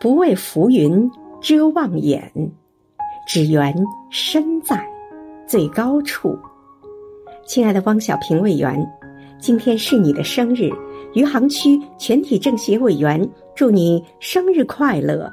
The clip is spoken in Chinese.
不畏浮云遮望眼只缘身在最高处。亲爱的汪小平委员今天是你的生日余杭区全体政协委员祝你生日快乐。